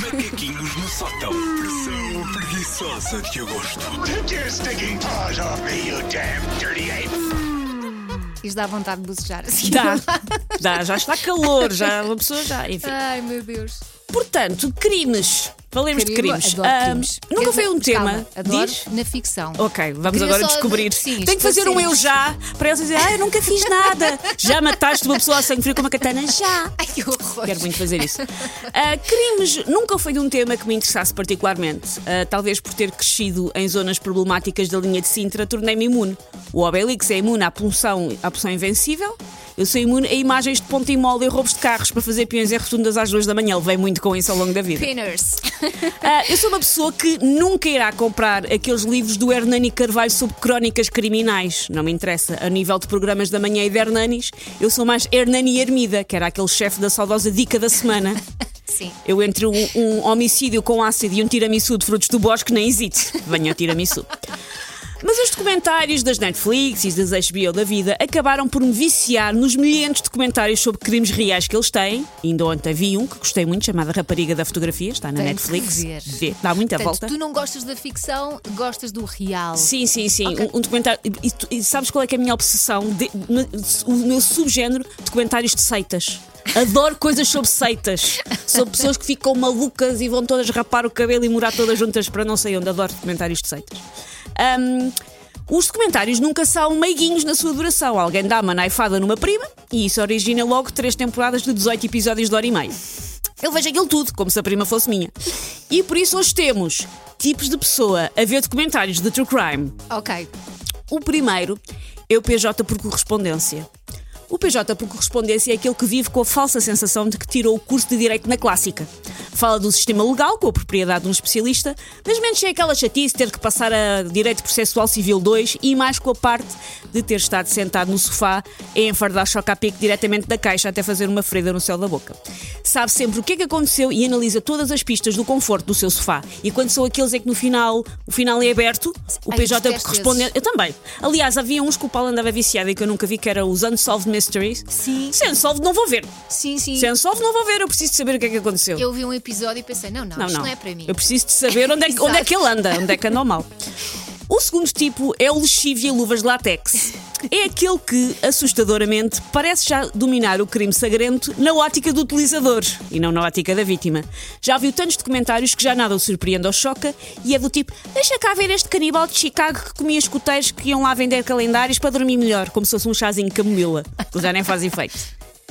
Macaquinhos no sótão. Pressão preguiçosa de agosto. Take your stinking paws off me, you damn dirty ape! Isto dá vontade de bocejar assim. Dá, dá, já está calor, já uma pessoa já. Enfim. Ai, meu Deus. Portanto, crimes. Falemos de Crime, crimes. Crimes. nunca foi um tema. adoro Diz? na ficção. Ok, vamos Queria agora só- descobrir. sim, Tem que fazer um eu já para eles dizerem, ah, eu nunca fiz nada. Já mataste uma pessoa a sangue frio com uma katana? Já. Ai, que horror. Quero muito fazer isso. Ah, crimes nunca foi um tema que me interessasse particularmente. Ah, talvez por ter crescido em zonas problemáticas da linha de Sintra, tornei-me imune. O Obelix é imune à punção, à punção invencível. Eu sou imune a imagens de ponta e molde e roubos de carros para fazer peões e rotundas às duas da manhã. Levei muito com isso ao longo da vida. Pinners. Ah, eu sou uma pessoa que nunca irá comprar aqueles livros do Hernani Carvalho sobre crónicas criminais. Não me interessa. A nível de programas da manhã e de Hernanis, eu sou mais Hernani Ermida, que era aquele chefe da saudosa dica da semana. Sim. Eu entre um, um homicídio com ácido e um tiramisu de frutos do bosque nem hesito. Venha o tiramisu. Mas os documentários das Netflix e das HBO da vida acabaram por me viciar nos milhares de documentários sobre crimes reais que eles têm. Ainda ontem vi um que gostei muito, chamado Rapariga da Fotografia, está na Tenho Netflix. Vê, dá muita Portanto, volta. tu não gostas da ficção, gostas do real. Sim, sim, sim. Ok. Um, um documentário. E, e sabes qual é, que é a minha obsessão? De- o meu subgénero, documentários de seitas. Adoro coisas sobre seitas. Sobre pessoas que ficam malucas e vão todas rapar o cabelo e morar todas juntas para não sei onde. Adoro documentários de seitas. Ahm, os documentários nunca são meiguinhos na sua duração. Alguém dá uma naifada numa prima e isso origina logo três temporadas de 18 episódios de hora e meia. Eu vejo aquilo tudo, como se a prima fosse minha. E por isso hoje temos tipos de pessoa a ver documentários de true crime. Ok. O primeiro é o PJ por correspondência. O PJ por correspondência é aquele que vive com a falsa sensação de que tirou o curso de Direito na Clássica. Fala do sistema legal, com a propriedade de um especialista, mas menos sem aquela chatice ter que passar a Direito Processual Civil 2 e mais com a parte de ter estado sentado no sofá a enfardar choca-pique diretamente da caixa até fazer uma ferida no céu da boca. Sabe sempre o que é que aconteceu e analisa todas as pistas do conforto do seu sofá. E quando são aqueles é que no final, o final é aberto, o Ai, PJ correspondência. Eu também. Aliás, havia uns que o Paulo andava viciado e que eu nunca vi, que era os Unsolved Mysteries. Sim. Se é Unsolved, não vou ver. Sim, sim. Se é Unsolved, não vou ver. Eu preciso saber o que é que aconteceu. Eu vi um episódio e pensei, não, não, isto não, é para mim. Eu preciso de saber onde é, que- onde é que ele anda, onde é que anda o mal. O segundo tipo é o lexívia e luvas de látex. É aquele que, assustadoramente, parece já dominar o crime sagrento na ótica do utilizador e não na ótica da vítima. Já viu tantos documentários que já nada o surpreende ou choca e é do tipo: deixa cá ver este canibal de Chicago que comia escuteiros que iam lá vender calendários para dormir melhor, como se fosse um chazinho de camomila, que já nem faz efeito.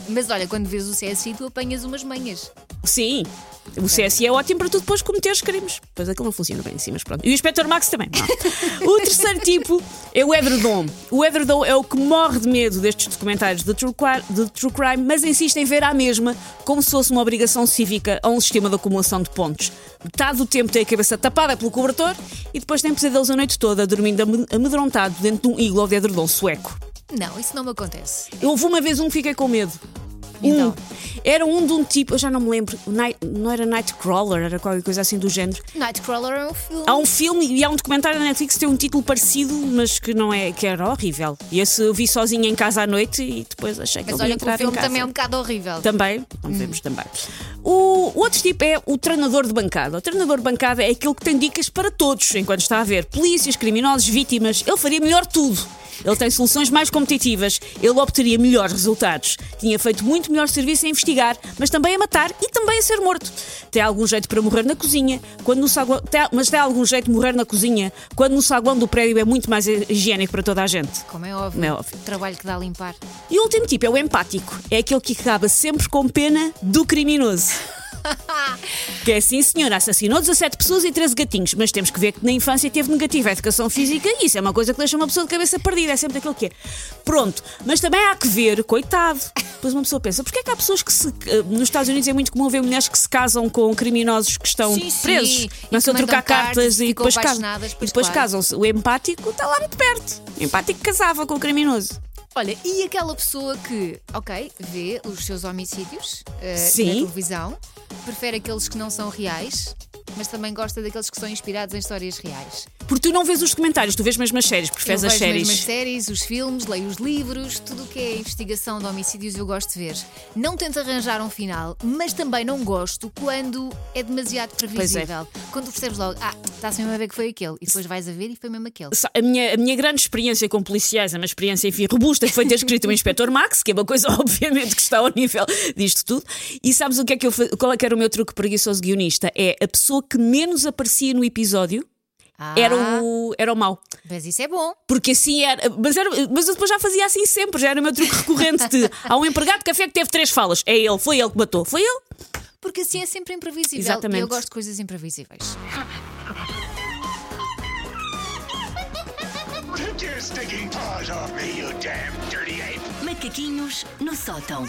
Mas olha, quando vês o CSI, tu apanhas umas manhas. Sim, o CSI é ótimo para tu depois cometeres crimes. Pois aquilo não funciona bem assim, mas pronto. E o Inspector Max também. O terceiro tipo é o Edredom. O Edredom é o que morre de medo destes documentários de true, cri- de true crime, mas insiste em ver à mesma como se fosse uma obrigação cívica a um sistema de acumulação de pontos. Metade do tempo tem a cabeça tapada pelo cobertor e depois tem pesadelos a noite toda, dormindo ame- amedrontado dentro de um iglo de edredom sueco. Não, isso não me acontece. Eu houve uma vez um que fiquei com medo. Então? Um. Era um de um tipo, eu já não me lembro, Night- não era Nightcrawler, era qualquer coisa assim do género. Nightcrawler é um filme. Há um filme e há um documentário na Netflix que tem um título parecido, mas que não é, que era horrível. E esse eu vi sozinha em casa à noite e depois achei que Mas ele olha o filme também é um bocado horrível. Também, não vemos também. O, o outro tipo é o treinador de bancada. O treinador de bancada é aquele que tem dicas para todos enquanto está a ver polícias, criminosos, vítimas. Ele faria melhor tudo. Ele tem soluções mais competitivas, ele obteria melhores resultados. Tinha feito muito melhor serviço a investigar, mas também a matar e também a ser morto. Tem algum jeito para morrer na cozinha, quando no saguão, tem- mas tem algum jeito de morrer na cozinha, quando no saguão do prédio é muito mais higiênico para toda a gente. Como é óbvio. Como é óbvio. O trabalho que dá a limpar. E o último tipo é o empático. É aquele que acaba sempre com pena do criminoso. Que é assim, senhora, assassinou 17 pessoas e 13 gatinhos, mas temos que ver que na infância teve negativa a educação física e isso é uma coisa que deixa uma pessoa de cabeça perdida, é sempre aquilo que é. Pronto, mas também há que ver, coitado. Depois uma pessoa pensa, porquê é que há pessoas que se. Nos Estados Unidos é muito comum ver mulheres que se casam com criminosos que estão Sim, sim, presos, e começam a trocar cartas e depois casam. apaixonadas, E pois depois claro. casam-se. O empático está lá muito perto. O empático casava com o criminoso. Olha, e aquela pessoa que, ok, vê os seus homicídios Sim. na televisão, prefere aqueles que não são reais, mas também gosta daqueles que são inspirados em histórias reais. Porque tu não vês os documentários, tu vês mesmo as séries, Eu preferes as séries. mesmo as séries, os filmes, leio os livros, tudo o que é investigação de homicídios eu gosto de ver. Não tento arranjar um final, mas também não gosto quando é demasiado previsível. Quando tu percebes logo, ah, está-se mesmo a ver que foi aquele, e depois vais a ver e foi mesmo aquele. A minha, a minha grande experiência com policiais é uma experiência, enfim, robusta, que foi ter escrito o Inspector Max, que é uma coisa, obviamente, que está ao nível disto tudo. E sabes o que é que eu qual é que era o meu truque preguiçoso guionista? É a pessoa que menos aparecia no episódio Ah, era o, era o mau. Mas isso é bom. Porque assim era mas, era. mas eu depois já fazia assim sempre, já era o meu truque recorrente de há um empregado de café que teve três falas. É ele, foi ele que matou. Foi ele. Porque assim é sempre imprevisível. Exatamente. E eu gosto de coisas imprevisíveis. Macaquinhos no sótão.